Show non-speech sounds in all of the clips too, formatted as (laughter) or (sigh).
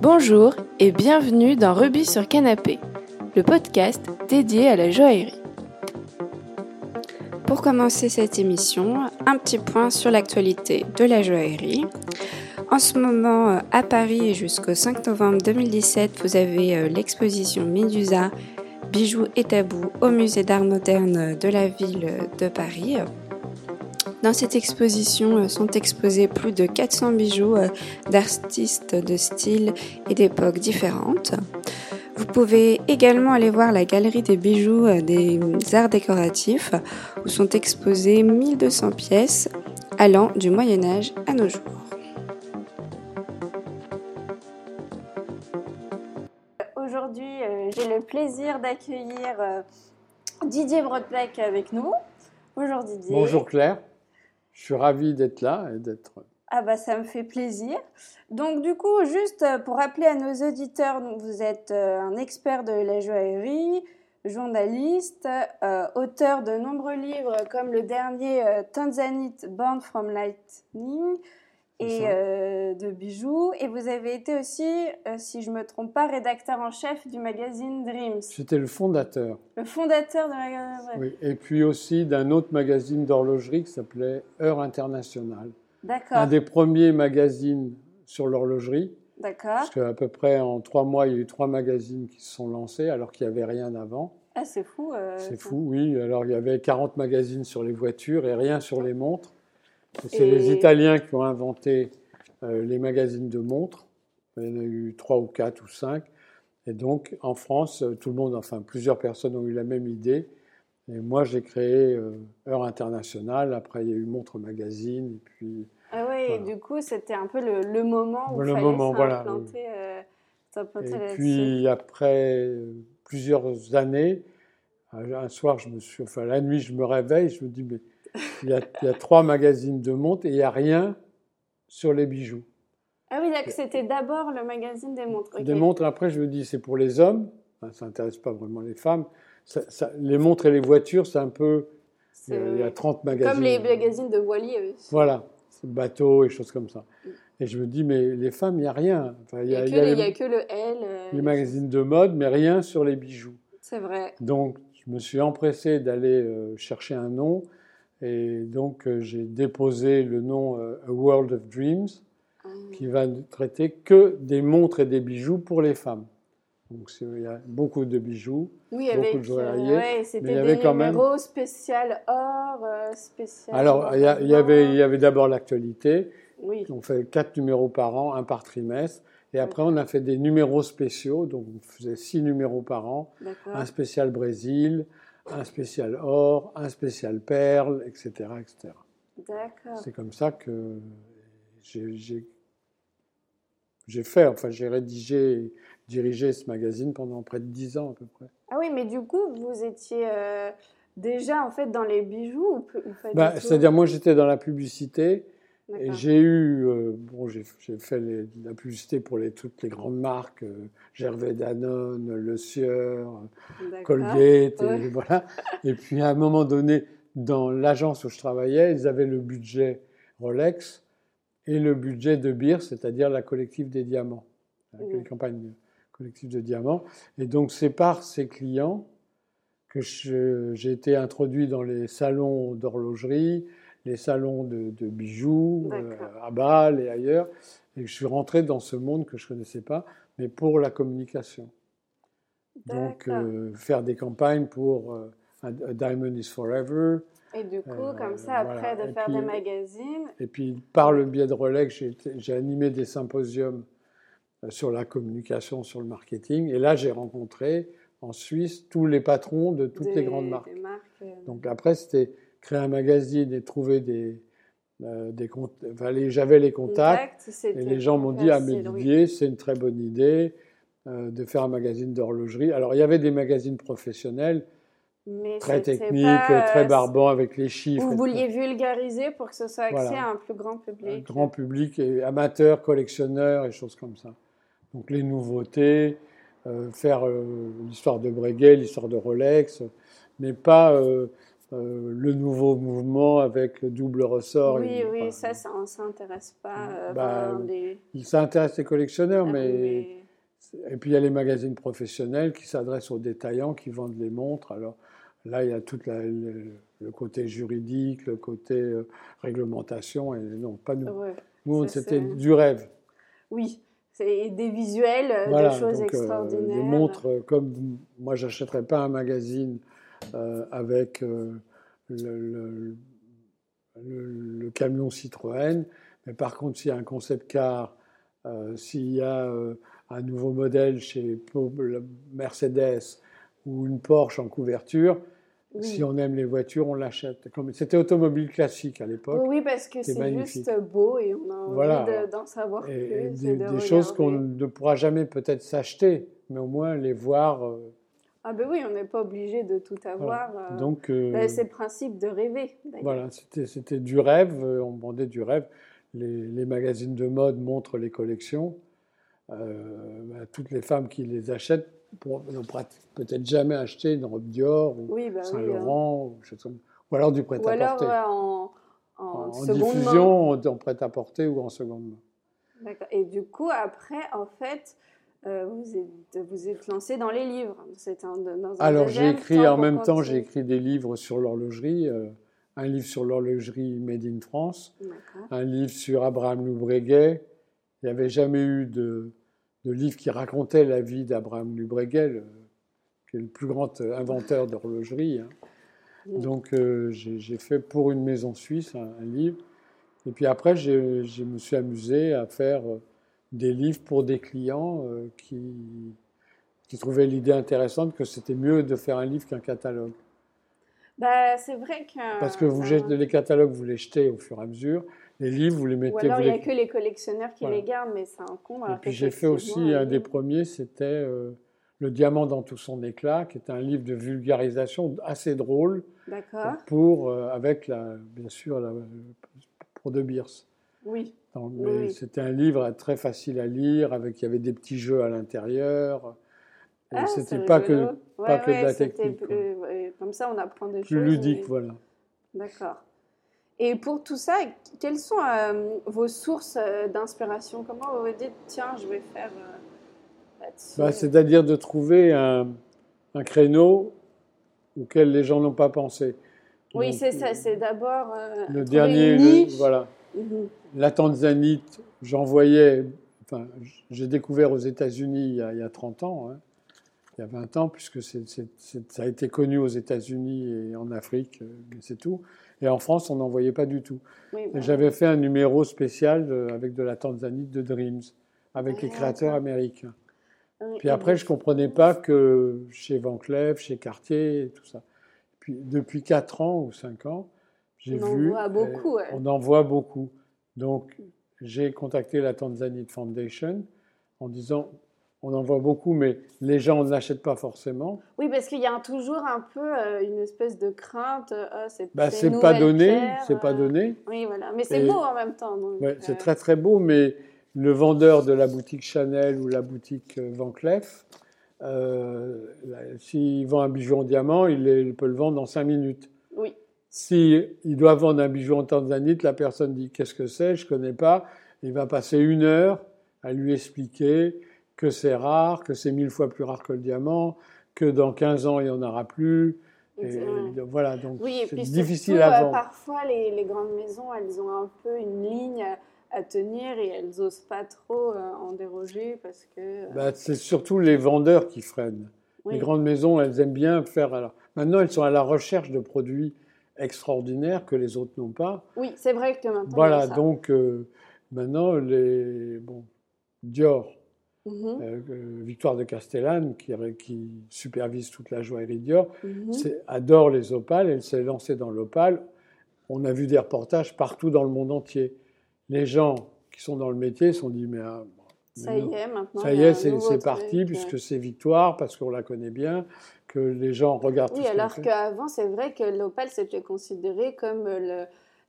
Bonjour et bienvenue dans Rubis sur Canapé, le podcast dédié à la joaillerie. Pour commencer cette émission, un petit point sur l'actualité de la joaillerie. En ce moment, à Paris jusqu'au 5 novembre 2017, vous avez euh, l'exposition Medusa, bijoux et tabous au musée d'art moderne de la ville de Paris. Dans cette exposition euh, sont exposés plus de 400 bijoux euh, d'artistes de styles et d'époques différentes. Vous pouvez également aller voir la galerie des bijoux euh, des arts décoratifs où sont exposées 1200 pièces allant du Moyen Âge à nos jours. Aujourd'hui, j'ai le plaisir d'accueillir Didier Brodbeck avec nous. Bonjour Didier. Bonjour Claire. Je suis ravi d'être là et d'être. Ah bah ça me fait plaisir. Donc du coup, juste euh, pour rappeler à nos auditeurs, vous êtes euh, un expert de la joaillerie, journaliste, euh, auteur de nombreux livres comme le dernier Tanzanite Born from Lightning, et euh, de bijoux. Et vous avez été aussi, euh, si je ne me trompe pas, rédacteur en chef du magazine Dreams. J'étais le fondateur. Le fondateur de magazine Dreams. Oui, et puis aussi d'un autre magazine d'horlogerie qui s'appelait Heure Internationale. D'accord. Un des premiers magazines sur l'horlogerie. D'accord. Parce qu'à peu près en trois mois, il y a eu trois magazines qui se sont lancés alors qu'il n'y avait rien avant. Ah, c'est fou. Euh, c'est fou, oui. Alors il y avait 40 magazines sur les voitures et rien sur les montres. C'est les Italiens qui ont inventé euh, les magazines de montres. Il y en a eu trois ou quatre ou cinq. Et donc, en France, euh, tout le monde, enfin, plusieurs personnes ont eu la même idée. Et moi, j'ai créé euh, Heure Internationale. Après, il y a eu Montre Magazine. Et puis. Ah oui, du coup, c'était un peu le, moment où il fallait moment, voilà. et puis, après plusieurs années, un soir, je me suis, enfin, la nuit, je me réveille, je me dis, mais il y, a, trois magazines de montres et il n'y a rien sur les bijoux. Ah oui, c'était d'abord le magazine des montres. Des montres, après je me dis c'est pour les hommes, ça n'intéresse pas vraiment les femmes. les montres et les voitures, c'est un peu... Il y, a, 30 magazines. Comme les magazines de voilier. Voilà, bateaux et choses comme ça. Mm. Et je me dis, mais les femmes, il n'y a rien. il n'y a, que le L. Euh, les magazines de mode, mais rien sur les bijoux. C'est vrai. Donc, je me suis empressé d'aller euh, chercher un nom. Et donc, euh, j'ai déposé le nom euh, A World of Dreams, ah. qui va traiter que des montres et des bijoux pour les femmes. Donc, il y a beaucoup de bijoux, oui, beaucoup avec, de joailliers. Euh, c'était des avait quand numéros même... spécial or, spécial... Alors, il y, avait, il y avait d'abord l'actualité. Oui. On fait quatre numéros par an, un par trimestre. Et après, on a fait des numéros spéciaux. Donc, on faisait six numéros par an. Un spécial Brésil, un spécial or, un spécial perle, etc. etc. D'accord. C'est comme ça que j'ai fait, enfin j'ai rédigé, dirigé ce magazine pendant près de dix ans à peu près. Ah oui, mais du coup, vous étiez euh, déjà en fait dans les bijoux ou, bah, C'est-à-dire moi j'étais dans la publicité, et j'ai eu, euh, bon, j'ai fait la publicité pour les, toutes les grandes marques, euh, Gervais Danone, Le Sieur, Colgate, et voilà. Et puis à un moment donné, dans l'agence où je travaillais, ils avaient le budget Rolex et le budget de Beer, c'est-à-dire la collective des diamants, la campagne collective de diamants. Et donc c'est par ces clients que j'ai été introduit dans les salons d'horlogerie, les salons de, bijoux euh, à Bâle et ailleurs. Et je suis rentré dans ce monde que je ne connaissais pas, mais pour la communication. Donc, euh, faire des campagnes pour euh, Diamond is Forever. Et du coup, comme ça, après, de faire des magazines. Et puis, par le biais de Rolex, j'ai animé des symposiums sur la communication, sur le marketing. Et là, j'ai rencontré en Suisse tous les patrons de toutes les grandes marques. Donc après, c'était créer un magazine et trouver des, euh, des enfin, j'avais les contacts et les gens m'ont dit à mes c'est une très bonne idée euh, de faire un magazine d'horlogerie. Alors il y avait des magazines professionnels très techniques, très barbants avec les chiffres. Vous vouliez vulgariser pour que ce soit accès à un plus grand public. Un grand public et amateurs, collectionneurs et choses comme ça. Donc les nouveautés, euh, faire l'histoire de Breguet, l'histoire de Rolex, mais pas euh, le nouveau mouvement avec le double ressort. Oui, oui, ça, ça ne s'intéresse pas. Bah, Ça intéresse les collectionneurs, ah mais... Et puis il y a les magazines professionnels qui s'adressent aux détaillants, qui vendent les montres. Alors là, il y a tout le, côté juridique, le côté réglementation, et non, pas nous. nous, c'était du rêve. Oui, c'est des visuels, euh, des choses extraordinaires. des montres, euh, comme moi, j'achèterais pas un magazine euh, avec le, camion Citroën, mais par contre, s'il y a un concept car, s'il y a un nouveau modèle chez Mercedes ou une Porsche en couverture, si on aime les voitures, on l'achète. C'était automobile classique à l'époque. Oui, parce que c'est juste beau et on a envie d'en savoir plus. des, choses qu'on ne pourra jamais peut-être s'acheter, mais au moins les voir. Euh, ah ben oui, on n'est pas obligé de tout avoir. Euh, Donc, euh, ben, c'est le principe de rêver. Voilà, c'était du rêve, on vendait du rêve. Les, les, magazines de mode montrent les collections. Ben, toutes les femmes qui les achètent n'ont peut-être jamais acheté une robe Dior ou bah Saint-Laurent, hein. ou, alors du prêt-à-porter. Ou alors en, en, en diffusion, en prêt-à-porter ou en seconde main. D'accord. Et du coup, après, en fait, euh, vous, êtes, vous êtes lancé dans les livres. Un, dans un alors, j'ai écrit en même temps, j'ai écrit des livres sur l'horlogerie. Euh, un livre sur l'horlogerie Made in France, un livre sur Abraham Loubreguet. Il n'y avait jamais eu de, de livres qui racontait la vie d'Abraham Lubreguel, qui est le plus grand inventeur d'horlogerie. Hein. Donc euh, j'ai fait pour une maison suisse un, livre. Et puis après, je me suis amusé à faire euh, des livres pour des clients euh, qui, qui trouvaient l'idée intéressante que c'était mieux de faire un livre qu'un catalogue. Bah, c'est vrai que... Parce que vous, les catalogues, vous les jetez au fur et à mesure. Les livres, vous les mettez. Ou alors, il n'y a que les collectionneurs qui les gardent, mais c'est un con. Et puis j'ai fait aussi un des premiers, c'était euh, Le diamant dans tout son éclat, qui est un livre de vulgarisation assez drôle. D'accord. Pour, euh, avec, la, bien sûr, la, pour De Beers. Oui. C'était un livre très facile à lire, avec il y avait des petits jeux à l'intérieur. Ah, c'était pas que, pas que de la technique. comme ça, on apprend des choses. Plus ludique, voilà. D'accord. Et pour tout ça, quelles sont euh, vos sources euh, d'inspiration? Comment vous vous dites, tiens, je vais faire euh, bah, C'est-à-dire de trouver un, un, créneau auquel les gens n'ont pas pensé. Oui, c'est ça, c'est d'abord. le dernier, voilà. La Tanzanite, j'en voyais. Enfin, j'ai découvert aux États-Unis il, y a 30 ans, hein, il y a 20 ans, puisque ça a été connu aux États-Unis et en Afrique, c'est tout. Et en France, on n'en voyait pas du tout. J'avais fait un numéro spécial avec de la Tanzanie de Dreams, avec les créateurs américains. Puis après, je ne comprenais pas que chez Van Cleef, chez Cartier, et tout ça. Puis depuis 4 ans ou 5 ans, j'ai vu. On en voit beaucoup. On en voit beaucoup. Donc, j'ai contacté la Tanzanite Foundation en disant on en voit beaucoup, mais les gens ne l'achètent pas forcément. Oui, parce qu'il y a toujours un peu euh, une espèce de crainte. Euh, c'est bah, pas donné, c'est pas euh, donné. Oui, voilà. Mais c'est beau en même temps. c'est très très beau, mais le vendeur de la boutique Chanel ou la boutique Van Cleef, s'il vend un bijou en diamant, il, peut le vendre en 5 minutes. Oui. S'il il doit vendre un bijou en tanzanite, la personne dit qu'est-ce que c'est, je connais pas. Il va passer une heure à lui expliquer que c'est rare, que c'est mille fois plus rare que le diamant, que dans 15 ans, il n'y en aura plus. Et, voilà, donc c'est difficile à euh, vendre. parfois, les, les, grandes maisons, elles ont un peu une ligne à tenir et elles n'osent pas trop euh, en déroger parce que... Euh, bah, c'est surtout les vendeurs qui freinent. Les grandes maisons, elles aiment bien faire... Alors, maintenant, elles sont à la recherche de produits extraordinaires que les autres n'ont pas. Oui, c'est vrai que maintenant... Voilà, donc maintenant, les... Bon, Dior, Mhm. Euh, Victoire de Castellane, qui, qui, supervise toute la joaillerie Dior, mhm. adore les opales. Elle s'est lancée dans l'opale. On a vu des reportages partout dans le monde entier. Les gens qui sont dans le métier se sont dit mais, ah, ça y est, maintenant. Ça y est, c'est parti, puisque c'est Victoire, parce qu'on la connaît bien, que les gens regardent. Oui, alors qu'avant, c'est vrai que l'opale, c'était considéré comme le,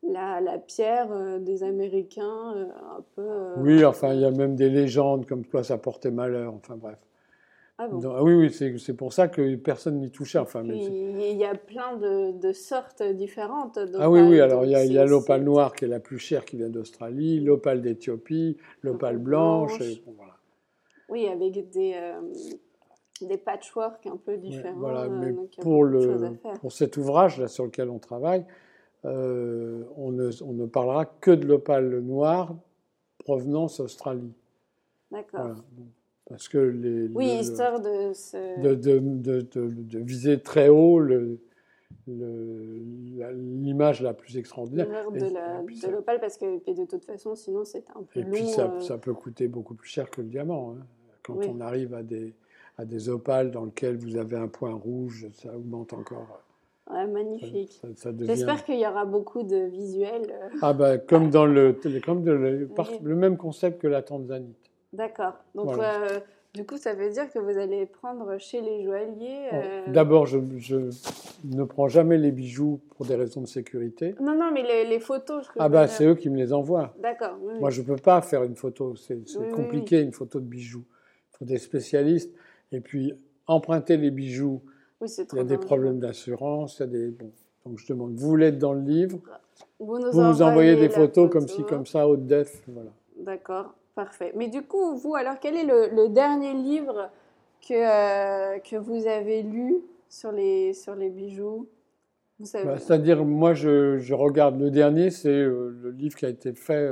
la, pierre euh, des Américains, euh, un peu. Euh, oui, enfin, il y a même des légendes comme quoi ça portait malheur, enfin bref. Ah, bon? ah oui, oui, c'est pour ça que personne n'y touchait. Enfin, mais il y a plein de, de sortes différentes. Ah oui, oui, alors il y a, l'opale noire qui est la plus chère qui vient d'Australie, l'opale d'Éthiopie, l'opale blanche. voilà. Oui, avec des, euh, des patchworks un peu différents. voilà, euh, mais pour, le, pour cet ouvrage là sur lequel on travaille, euh, on, ne, on, ne, parlera que de l'opale noire provenance Australie. D'accord. Parce que les. Oui, histoire de, de, de, de, viser très haut l'image la, plus extraordinaire. de l'opale, parce que de toute façon, sinon c'est un peu et puis ça, ça, peut coûter beaucoup plus cher que le diamant. Hein. Quand on arrive à des, à des opales dans lesquelles vous avez un point rouge, ça augmente encore. Ouais, magnifique. J'espère qu'il y aura beaucoup de visuels. Euh. Ah bah, comme dans le, comme le, le même concept que la tanzanite. D'accord. Donc, euh, du coup, ça veut dire que vous allez prendre chez les joailliers. Euh, d'abord, je, je, ne prends jamais les bijoux pour des raisons de sécurité. Non, non, mais les, les photos. Je ah bah, c'est eux qui me les envoient. D'accord. Moi, je ne peux pas faire une photo. C'est compliqué, une photo de bijoux des spécialistes. Et puis, emprunter les bijoux, il y a des problèmes d'assurance, il y a des... Bon, donc je demande, vous être dans le livre Vous nous, envoyez, des photos comme ci, comme ça, haute def, voilà. D'accord, parfait. Mais du coup, vous, alors, quel est le, dernier livre que, euh, que vous avez lu sur les, sur les bijoux? Bah, C'est-à-dire, moi, je, je, regarde le dernier, c'est euh, le livre qui a été fait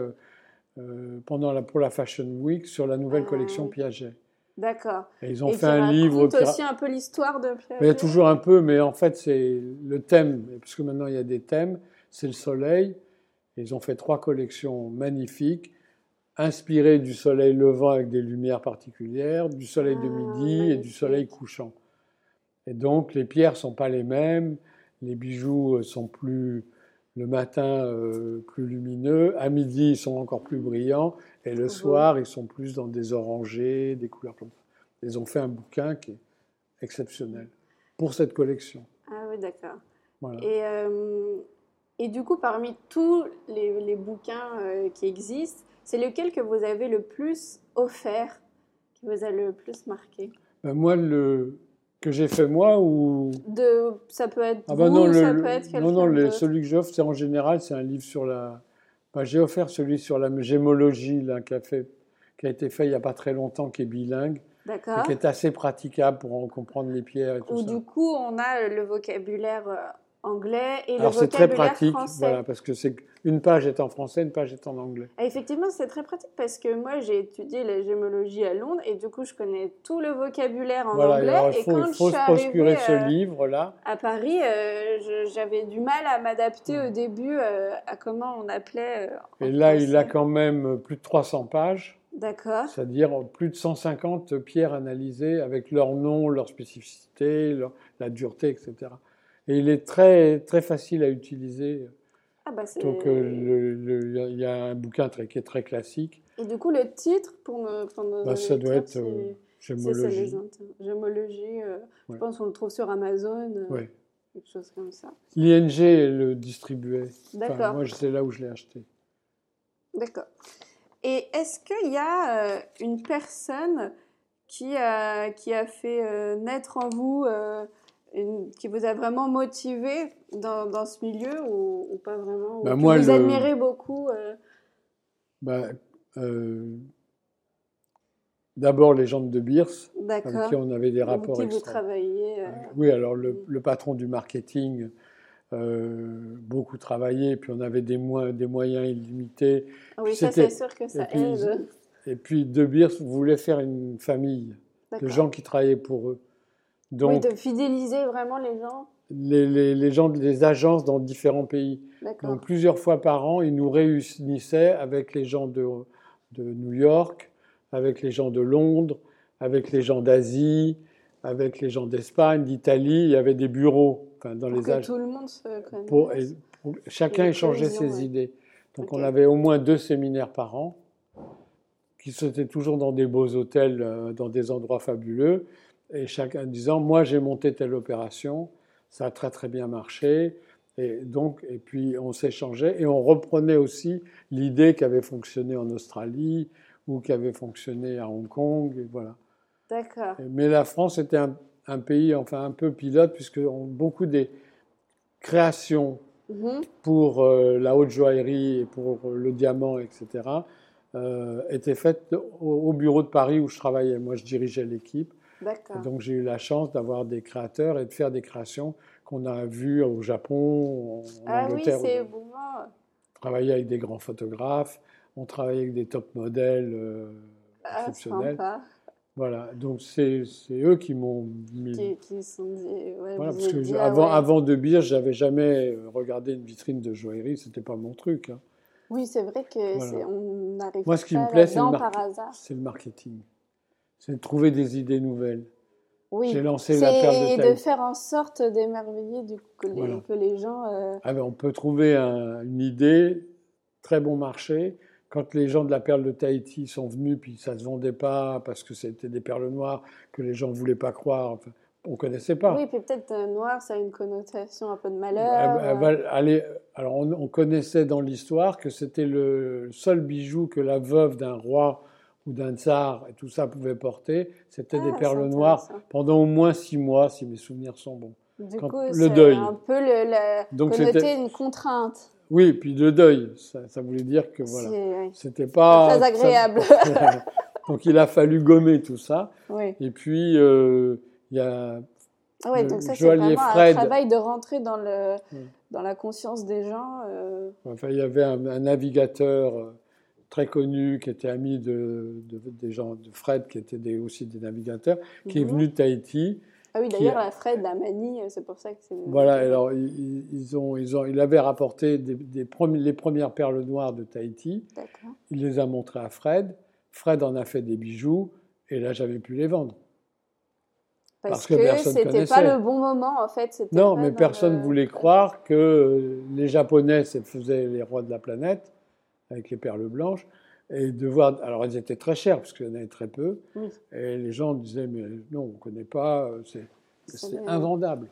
euh, pendant la, pour la Fashion Week sur la nouvelle ah, collection Piaget. D'accord. Et ils ont fait un livre. aussi un peu l'histoire de Pierre. Il y a toujours un peu, mais en fait, c'est le thème, puisque maintenant il y a des thèmes, c'est le soleil. Ils ont fait trois collections magnifiques, inspirées du soleil levant avec des lumières particulières, du soleil de ah, midi et du soleil couchant. Et donc, les pierres sont pas les mêmes, les bijoux sont plus le matin euh, plus lumineux, à midi ils sont encore plus brillants, et le mhm. soir ils sont plus dans des orangés, des couleurs comme ça. Ils ont fait un bouquin qui est exceptionnel pour cette collection. Ah oui, d'accord. Et, euh, et, du coup, parmi tous les, bouquins euh, qui existent, c'est lequel que vous avez le plus offert, qui vous a le plus marqué? Ben Moi, le, que j'ai fait moi ou? De ça peut être ah bah non, ça peut être non non celui que j'offre c'est en général c'est un livre sur la bah, j'ai offert celui sur la gémologie là qui a fait qui a été fait il y a pas très longtemps qui est bilingue D'accord. qui est assez praticable pour en comprendre les pierres et tout Ou ça. du coup on a le vocabulaire euh, anglais et Alors c'est très pratique, voilà, parce que c'est une page est en français, une page est en anglais. Effectivement, c'est très pratique parce que moi j'ai étudié la gémologie à Londres et du coup je connais tout le vocabulaire en anglais. il faut, et quand faut se procurer ce livre là. À Paris, euh, j'avais du mal à m'adapter au début euh, à comment on appelait. et là, il a quand même plus de 300 pages. D'accord. C'est-à-dire plus de 150 pierres analysées avec leur nom, leur spécificité, la dureté, etc. Et il est très, très facile à utiliser. Ah bah Donc euh, il y a un bouquin très, qui est très classique. Et du coup, le titre pour nos, bah, Ça doit être euh, Gémologie. Gémologie, euh, je pense qu'on le trouve sur Amazon. oui. Quelque chose comme ça. L'ING le distribuait. D'accord. moi, c'est là où je l'ai acheté. D'accord. Et est-ce qu'il y a une personne qui a, qui a fait naître en vous qui vous a vraiment motivé dans, dans ce milieu ou, pas vraiment bah, moi, Vous admirez beaucoup euh? bah, euh, D'abord les gens de Beers, avec qui on avait des rapports. Avec qui vous travaillez euh? Oui, alors le, mm. le, patron du marketing, beaucoup travaillé, puis on avait des, des moyens illimités. Ah oui, ça c'est sûr que ça et aide. et puis De Beers voulait faire une famille de gens qui travaillaient pour eux. Donc, oui, de fidéliser vraiment les gens les, les, les, gens des agences dans différents pays. Donc plusieurs fois par an, ils nous réunissaient avec les gens de, de New York, avec les gens de Londres, avec les gens d'Asie, avec les gens d'Espagne, d'Italie. Il y avait des bureaux enfin, dans pour les que tout le monde se pour, pour, Chacun échangeait ses idées. Donc on avait au moins deux séminaires par an, qui se faisaient toujours dans des beaux hôtels, euh, dans des endroits fabuleux et chacun disant moi j'ai monté telle opération, ça a très très bien marché. Et donc, et puis on s'échangeait et on reprenait aussi l'idée qui avait fonctionné en Australie ou qui avait fonctionné à Hong Kong. Et voilà. D'accord. Mais la France était un, pays, enfin un peu pilote, puisque beaucoup des créations mhm. pour euh, la haute joaillerie et pour le diamant, etc., euh, étaient faites au, bureau de Paris où je travaillais. Moi, je dirigeais l'équipe. Donc j'ai eu la chance d'avoir des créateurs et de faire des créations qu'on a vues au Japon, en ah Angleterre. oui, c'est bon. On travaillait avec des grands photographes, on travaillait avec des top modèles euh, ah, exceptionnels. Voilà, donc c'est eux qui m'ont mis. Qui, qui sont dit. voilà, parce que avant, avant de je j'avais jamais regardé une vitrine de joaillerie, c'était pas mon truc. Hein. Oui, c'est vrai que on n'arrive Moi, ce qui me plaît, c'est le, le, marketing. C'est de trouver des idées nouvelles. Oui. J'ai lancé la perle de Et de faire en sorte d'émerveiller du coup, que, les, gens. Euh, ah ben, on peut trouver une idée, très bon marché. Quand les gens de la perle de Tahiti sont venus, puis ça ne se vendait pas parce que c'était des perles noires que les gens ne voulaient pas croire. Enfin, on connaissait pas. Oui, puis peut-être euh, noir, ça a une connotation un peu de malheur. Euh. allez, alors on, connaissait dans l'histoire que c'était le seul bijou que la veuve d'un roi ou d'un tsar et tout ça pouvait porter. C'était des ah, perles noires pendant au moins six mois, si mes souvenirs sont bons. Du coup, le deuil. un peu le, la, Donc c'était une contrainte. Oui, puis le deuil, ça, voulait dire que voilà, c'était pas très agréable. (laughs) Donc il a fallu gommer tout ça. Oui. Et puis euh, il y a ah ouais, donc ça c'est vraiment un travail de rentrer dans le dans la conscience des gens. Euh. Enfin, il y avait un, navigateur euh, très connu qui était ami de, des gens de Fred, qui était des, aussi des navigateurs, qui est mhm. venu de Tahiti ah oui, d'ailleurs, la Fred, la Manie, c'est pour ça que c'est. Voilà, alors ils, ont, ils ont, il avait rapporté des, les premières perles noires de Tahiti. Il les a montrées à Fred. Fred en a fait des bijoux, et là, j'avais pu les vendre. Parce, que, que c'était pas le bon moment, en fait. Non, mais personne ne voulait croire que les Japonais faisaient les rois de la planète avec les perles blanches et de voir. Alors, elles étaient très chères, parce qu'il y en avait très peu. Et les gens disaient, mais non, on ne connaît pas, c'est invendable.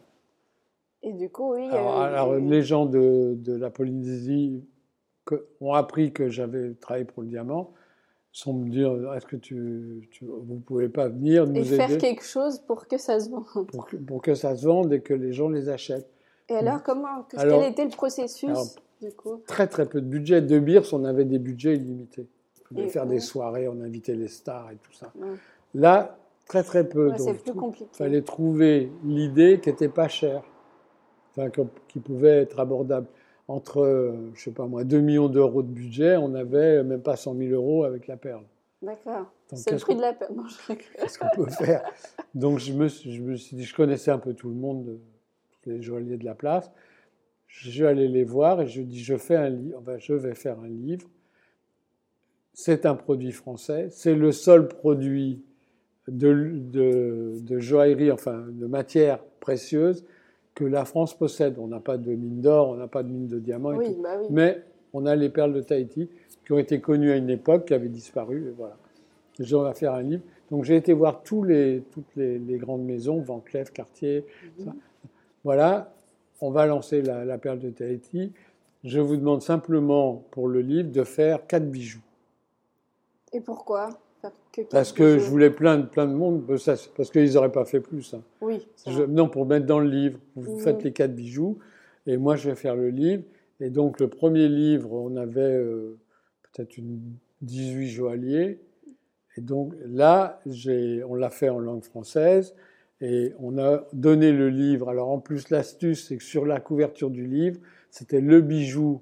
Et du coup, oui. Alors, euh, les gens de, de la Polynésie ont appris que j'avais travaillé pour le diamant, sont me dire est-ce que tu, tu, vous pouvez pas venir nous et faire quelque chose pour que ça se vende pour que, pour que, ça se vende et que les gens les achètent et alors comment quel était le processus du coup très très peu de budget de Beers on avait des budgets illimités on pouvait faire des soirées, on invitait les stars et tout ça. Là, très très peu. plus compliqué. Il fallait trouver l'idée qui n'était pas chère, enfin, qui pouvait être abordable. Entre, je sais pas moi, 2 millions d'euros de budget, on n'avait même pas 100 000 euros avec la perle. D'accord. C'est le prix de la perle. Qu'est-ce qu'on peut faire? Donc je me, je me suis dit, je connaissais un peu tout le monde, les joailliers de la place. Je suis allé les voir et je dis, je fais un livre, je vais faire un livre c'est un produit français, c'est le seul produit de, joaillerie, enfin de matière précieuse que la France possède. On n'a pas de mine d'or, on n'a pas de mine de diamants, bah mais on a les perles de Tahiti qui ont été connues à une époque, qui avaient disparu, et voilà. J'ai envie faire un livre. Donc j'ai été voir tous les, toutes les, grandes maisons, Van Cleef, Cartier. Mhm. Voilà, on va lancer la, la perle de Tahiti. Je vous demande simplement pour le livre de faire quatre bijoux. Et pourquoi Parce que je voulais plein de, plein de monde, parce qu'ils n'auraient pas fait plus. Hein. Oui. non, pour mettre dans le livre, vous faites les quatre bijoux, et moi je vais faire le livre. Et donc le premier livre, on avait euh, peut-être une 18 joailliers. Et donc là, on l'a fait en langue française. Et on a donné le livre. Alors en plus, l'astuce, c'est que sur la couverture du livre, c'était le bijou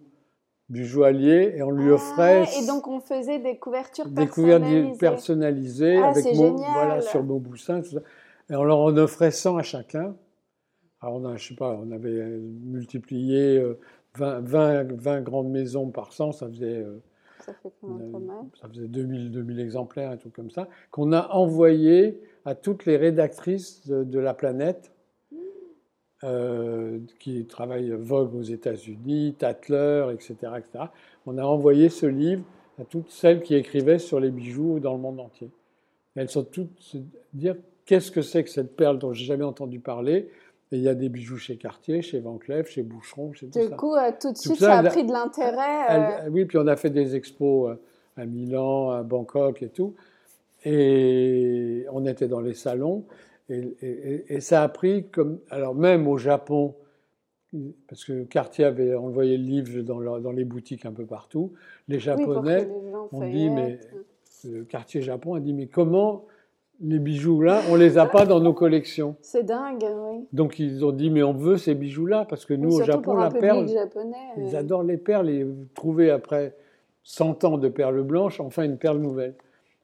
du joaillier et on lui offrait. Ah, et donc on faisait des couvertures des couvertures personnalisées ah, avec mon, voilà sur tout ça. Et on leur en offrait 100 à chacun. Alors on a, je sais pas, on avait multiplié 20, 20, 20 grandes maisons par 100, ça faisait. Ça fait faisait 2000, 2000 exemplaires, un truc comme ça, qu'on a envoyé à toutes les rédactrices de la planète euh, qui travaille Vogue aux États-Unis, Tatler, etc., etc. On a envoyé ce livre à toutes celles qui écrivaient sur les bijoux dans le monde entier. elles sont toutes se dire qu'est-ce que c'est que cette perle dont j'ai jamais entendu parler? Et il y a des bijoux chez Cartier, chez Van Cleef, chez Boucheron, chez tout du coup, euh, tout de suite, ça, a pris de l'intérêt. Euh. Oui, puis on a fait des expos à Milan, à Bangkok et tout. Et on était dans les salons. Et, ça a pris comme. Alors, même au Japon, parce que Cartier avait envoyé le livre dans, dans les boutiques un peu partout, les Japonais ont dit, mais. Le quartier Japon a dit, mais comment les bijoux-là, on les a pas dans nos collections. C'est dingue, oui. Donc ils ont dit, mais on veut ces bijoux-là, parce que nous, au Japon, la perle, ils adorent les perles, et trouver après 100 ans de perles blanches, enfin une perle nouvelle.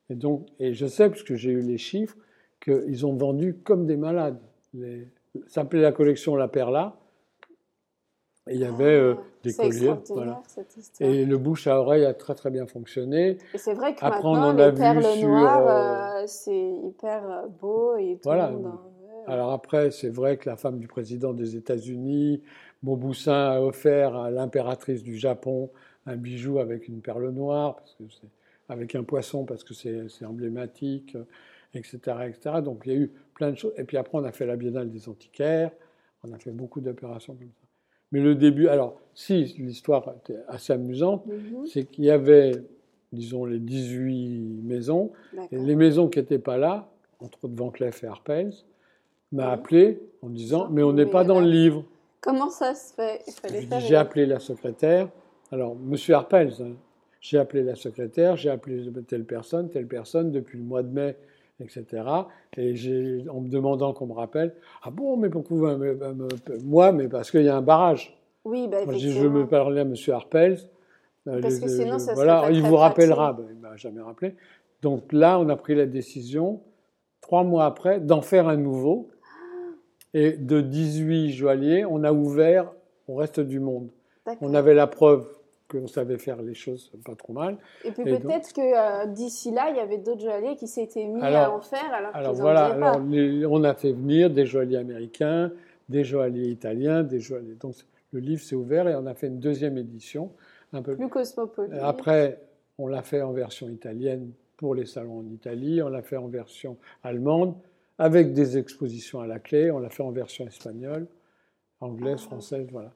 Et, donc, et je sais, puisque j'ai eu les chiffres, qu'ils ont vendu comme des malades. Les, ça s'appelait la collection La Perla. Et il y avait euh, ah, Voilà. Et le bouche à oreille a très très bien fonctionné. Et c'est vrai que Après, maintenant, on en les perles noires, euh, euh, c'est hyper beau et tout voilà. le monde Alors après, c'est vrai que la femme du président des États-Unis, Mauboussin, a offert à l'impératrice du Japon un bijou avec une perle noire, parce que avec un poisson parce que c'est emblématique, etc., etc. Donc il y a eu plein de choses. Et puis après, on a fait la Biennale des antiquaires, on a fait beaucoup d'opérations comme ça. Mais le début, alors si l'histoire était assez amusante, mhm. c'est qu'il y avait, disons, les 18 maisons, et les maisons qui n'étaient pas là, entre autres Van Cleef et Arpels, m'a appelé en disant, mais on n'est pas dans le livre. Comment ça se fait? J'ai appelé la secrétaire. Alors, Monsieur Arpels, hein, j'ai appelé la secrétaire, j'ai appelé telle personne, telle personne depuis le mois de mai, etc. Et en me demandant qu'on me rappelle, ah bon, mais pourquoi moi, mais parce qu'il y a un barrage. Oui, bah, je veux me parler à M. Harpels. Euh, parce que sinon, ça voilà, il vous rappellera. Ben, il ne m'a jamais rappelé. Donc là, on a pris la décision, trois mois après, d'en faire un nouveau. Et de 18 joailliers, on a ouvert au reste du monde. On avait la preuve qu'on savait faire les choses pas trop mal. Et puis peut-être que euh, d'ici là, il y avait d'autres joailliers qui s'étaient mis à en faire alors, alors voilà, alors on a fait venir des joailliers américains, des joailliers italiens, des joailliers. Donc le livre s'est ouvert et on a fait une deuxième édition un peu plus cosmopolite. Après, on l'a fait en version italienne pour les salons en Italie, on l'a fait en version allemande avec des expositions à la clé, on l'a fait en version espagnole, anglaise, ah. française, voilà.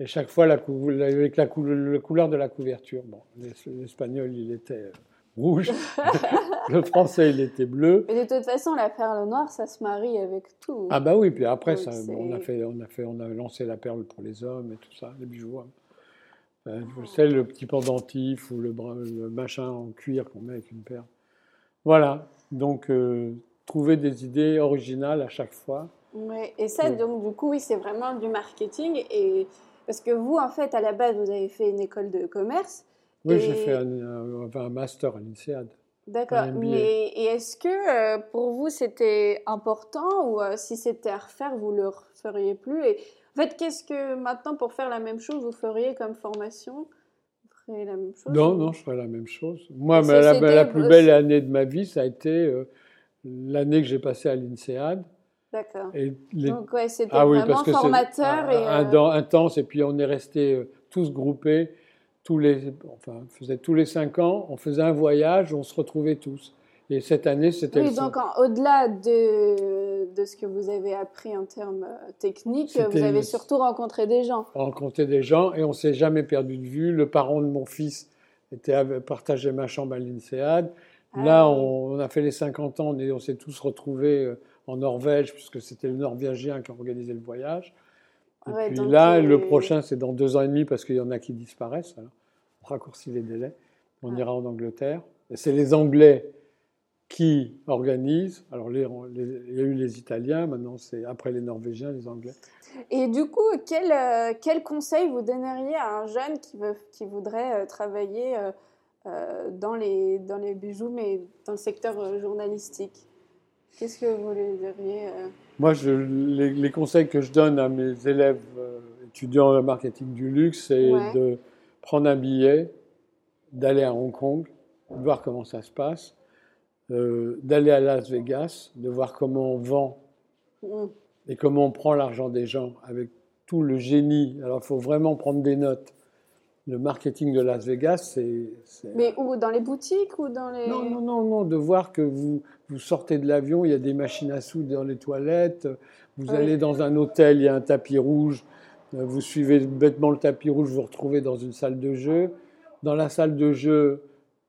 Et chaque fois, la avec la, couleur de la couverture. Bon, l'espagnol, il était euh, rouge. (laughs) le français, il était bleu. Et de toute façon, la perle noire, ça se marie avec tout. Ah bah oui, puis après, ça, on, a fait, on, a fait, on a lancé la perle pour les hommes et tout ça, les bijoux. Hein. Euh, sais, le petit pendentif ou le, le machin en cuir qu'on met avec une perle. Voilà, donc euh, trouver des idées originales à chaque fois. Ouais, et ça, donc du coup, oui, c'est vraiment du marketing et parce que vous, en fait, à la base, vous avez fait une école de commerce. Oui, j'ai fait un, master à l'INSEAD. D'accord. Mais est-ce que euh, pour vous, c'était important ou euh, si c'était à refaire, vous le referiez plus et, En fait, qu'est-ce que maintenant, pour faire la même chose, vous feriez comme formation? Vous feriez la même chose? Non, non, je ferais la même chose. Moi, la, plus belle année de ma vie, ça a été euh, l'année que j'ai passée à l'INSEAD. D'accord. Donc, ouais, c'était ah vraiment formateur. et, euh, intense, et puis on est restés euh, tous groupés, tous les, enfin, on faisait tous les cinq ans, on faisait un voyage, on se retrouvait tous. Et cette année, c'était. Oui, donc au-delà de, de, ce que vous avez appris en termes euh, techniques, vous avez surtout rencontré des gens. Rencontré des gens, et on s'est jamais perdu de vue. Le parent de mon fils était partageait ma chambre à l'INSEAD. Ah Là, on, a fait les 50 ans, on, on s'est tous retrouvés en Norvège, puisque c'était le Norvégien qui organisait le voyage. Et puis là, le prochain, c'est dans deux ans et demi, parce qu'il y en a qui disparaissent. Alors, on raccourcit les délais. On ira en Angleterre. Et c'est les Anglais qui organisent. Alors, il y a eu les Italiens, maintenant c'est après les Norvégiens, les Anglais. Et du coup, quel, euh, quel conseil vous donneriez à un jeune qui, veut, qui voudrait euh, travailler euh, dans, les, dans les bijoux, mais dans le secteur journalistique? Qu'est-ce que vous lui diriez euh Moi, je, les, conseils que je donne à mes élèves euh, étudiants en marketing du luxe, c'est de prendre un billet, d'aller à Hong Kong, de voir comment ça se passe, euh, d'aller à Las Vegas, de voir comment on vend mmh. et comment on prend l'argent des gens avec tout le génie. Alors, il faut vraiment prendre des notes le marketing de Las Vegas, c'est. Mais où Dans les boutiques ou dans les. Non, non, non, non, de voir que vous, vous sortez de l'avion, il y a des machines à sous dans les toilettes, vous allez dans un hôtel, il y a un tapis rouge, vous suivez bêtement le tapis rouge, vous vous retrouvez dans une salle de jeu. Dans la salle de jeu,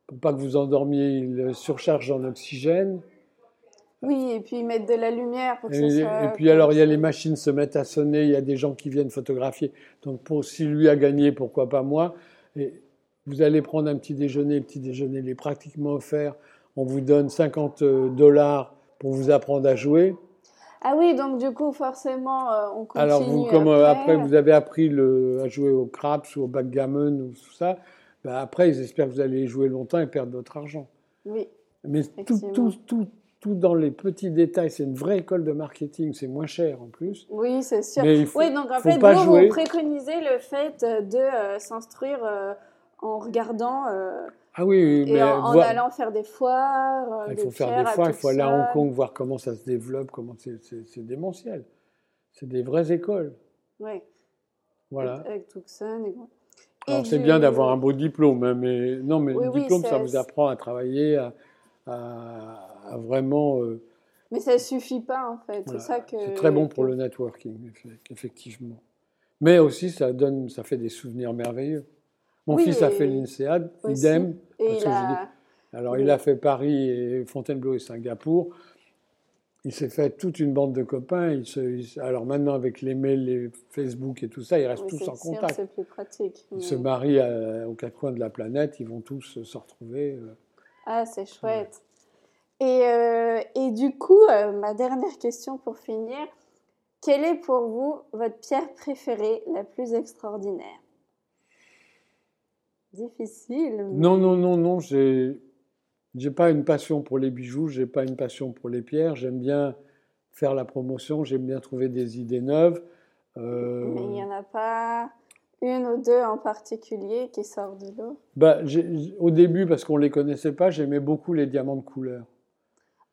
pour pas que vous endormiez, ils surchargent en oxygène. Oui, et puis ils mettent de la lumière pour que et, ça soit... Et puis alors, il y a les machines se mettent à sonner, il y a des gens qui viennent photographier. Donc, pour, si lui a gagné, pourquoi pas moi? Et Vous allez prendre un petit déjeuner, le petit déjeuner il est pratiquement offert. On vous donne 50 dollars pour vous apprendre à jouer. Ah oui, donc du coup, forcément, euh, on continue. Alors, vous, comme euh, après, vous avez appris le, à jouer au craps ou au backgammon ou tout ça, ben après, ils espèrent que vous allez jouer longtemps et perdre votre argent. Oui. Mais tout, tout, tout, tout dans les petits détails. C'est une vraie école de marketing, c'est moins cher en plus. Oui, c'est sûr. oui, donc en fait, vous, vous préconisez le fait de euh, s'instruire euh, en regardant. Euh, ah oui, et en, allant faire des foires. il faut faire des foires, il faut aller à Hong Kong voir comment ça se développe, comment c'est démentiel. C'est des vraies écoles. Oui. Voilà. Avec, Tucson et Alors c'est bien d'avoir un beau diplôme, hein, mais non, mais le diplôme, ça vous apprend à travailler, à vraiment. Euh, mais ça suffit pas en fait. C'est ça que. C'est très bon pour le networking, effectivement. Mais aussi, ça donne, ça fait des souvenirs merveilleux. Mon fils a fait l'INSEAD, idem. Et il alors, il a fait Paris et Fontainebleau et Singapour. Il s'est fait toute une bande de copains. Il se, alors maintenant, avec les mails, les Facebook et tout ça, ils restent tous en contact. C'est plus pratique. Ils se marient aux quatre coins de la planète. Ils vont tous se retrouver. Euh. Ah, c'est chouette. Et, euh, et du coup, euh, ma dernière question pour finir, quelle est pour vous votre pierre préférée, la plus extraordinaire? Difficile. Non, non, non, non. J'ai, j'ai pas une passion pour les bijoux, j'ai pas une passion pour les pierres. J'aime bien faire la promotion, j'aime bien trouver des idées neuves. Euh, Mais il n'y en a pas une ou deux en particulier qui sortent de l'eau? Bah, Au début, parce qu'on ne les connaissait pas, j'aimais beaucoup les diamants de couleur.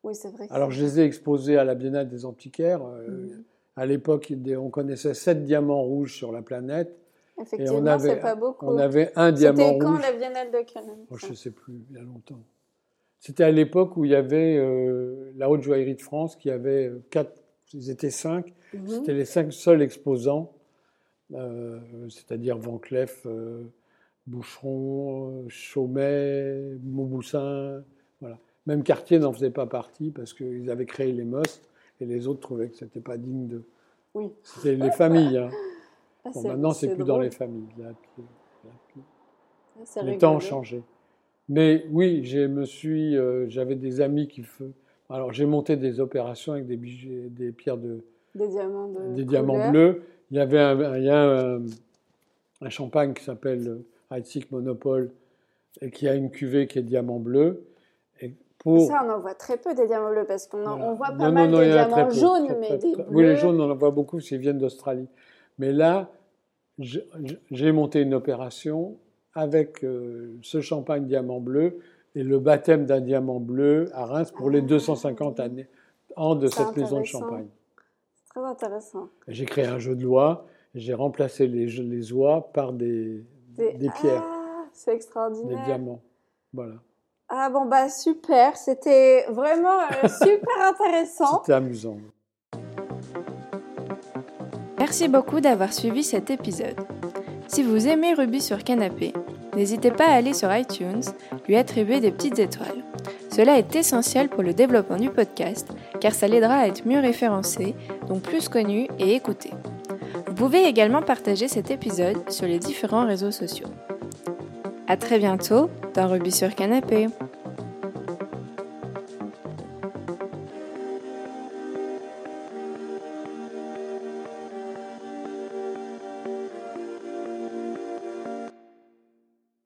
Oui, c'est vrai. Alors, je les ai exposés à la Biennale des Antiquaires. Euh, mhm. À l'époque, on connaissait sept diamants rouges sur la planète. Effectivement, c'est pas beaucoup. On avait un diamant rouge. C'était quand la Biennale de Cannes oh, Je ne sais plus, il y a longtemps. C'était à l'époque où il y avait euh, la Haute Joaillerie de France qui avait euh, quatre, ils étaient cinq. Mhm. C'était les cinq seuls exposants, c'est-à-dire Van Cleef, Boucheron, Chaumet, Mauboussin, voilà. Même Cartier n'en faisait pas partie parce qu'ils avaient créé les MOST et les autres trouvaient que ce n'était pas digne de. Oui. C'était les familles. Hein. (laughs) Ah, maintenant, c'est plus dans les familles. les temps ont changé. Mais oui, me suis, euh, j'avais des amis qui Alors, j'ai monté des opérations avec des, des pierres de. Des diamants, des diamants bleus. Il y avait un, il y a un, champagne qui s'appelle Heidsieck Monopole et qui a une cuvée qui est diamant bleu. Ça, on en voit très peu des diamants bleus parce qu'on on voit pas mal de diamants jaunes, mais des bleus. Oui, les jaunes, on en voit beaucoup qu'ils viennent d'Australie. Mais là, j'ai monté une opération avec euh, ce champagne diamant bleu et le baptême d'un diamant bleu à Reims pour les 250 ah. années, ans de cette maison de champagne. C'est très intéressant. J'ai créé un jeu de loi, j'ai remplacé les, les oies par des, des, pierres. Ah, c'est extraordinaire. Des diamants. Voilà. Ah bon, bah super, c'était vraiment euh, (laughs) super intéressant. C'était amusant. Merci beaucoup d'avoir suivi cet épisode. Si vous aimez Ruby sur Canapé, n'hésitez pas à aller sur iTunes, lui attribuer des petites étoiles. Cela est essentiel pour le développement du podcast, car ça l'aidera à être mieux référencé, donc plus connu et écouté. Vous pouvez également partager cet épisode sur les différents réseaux sociaux. À très bientôt dans Ruby sur Canapé.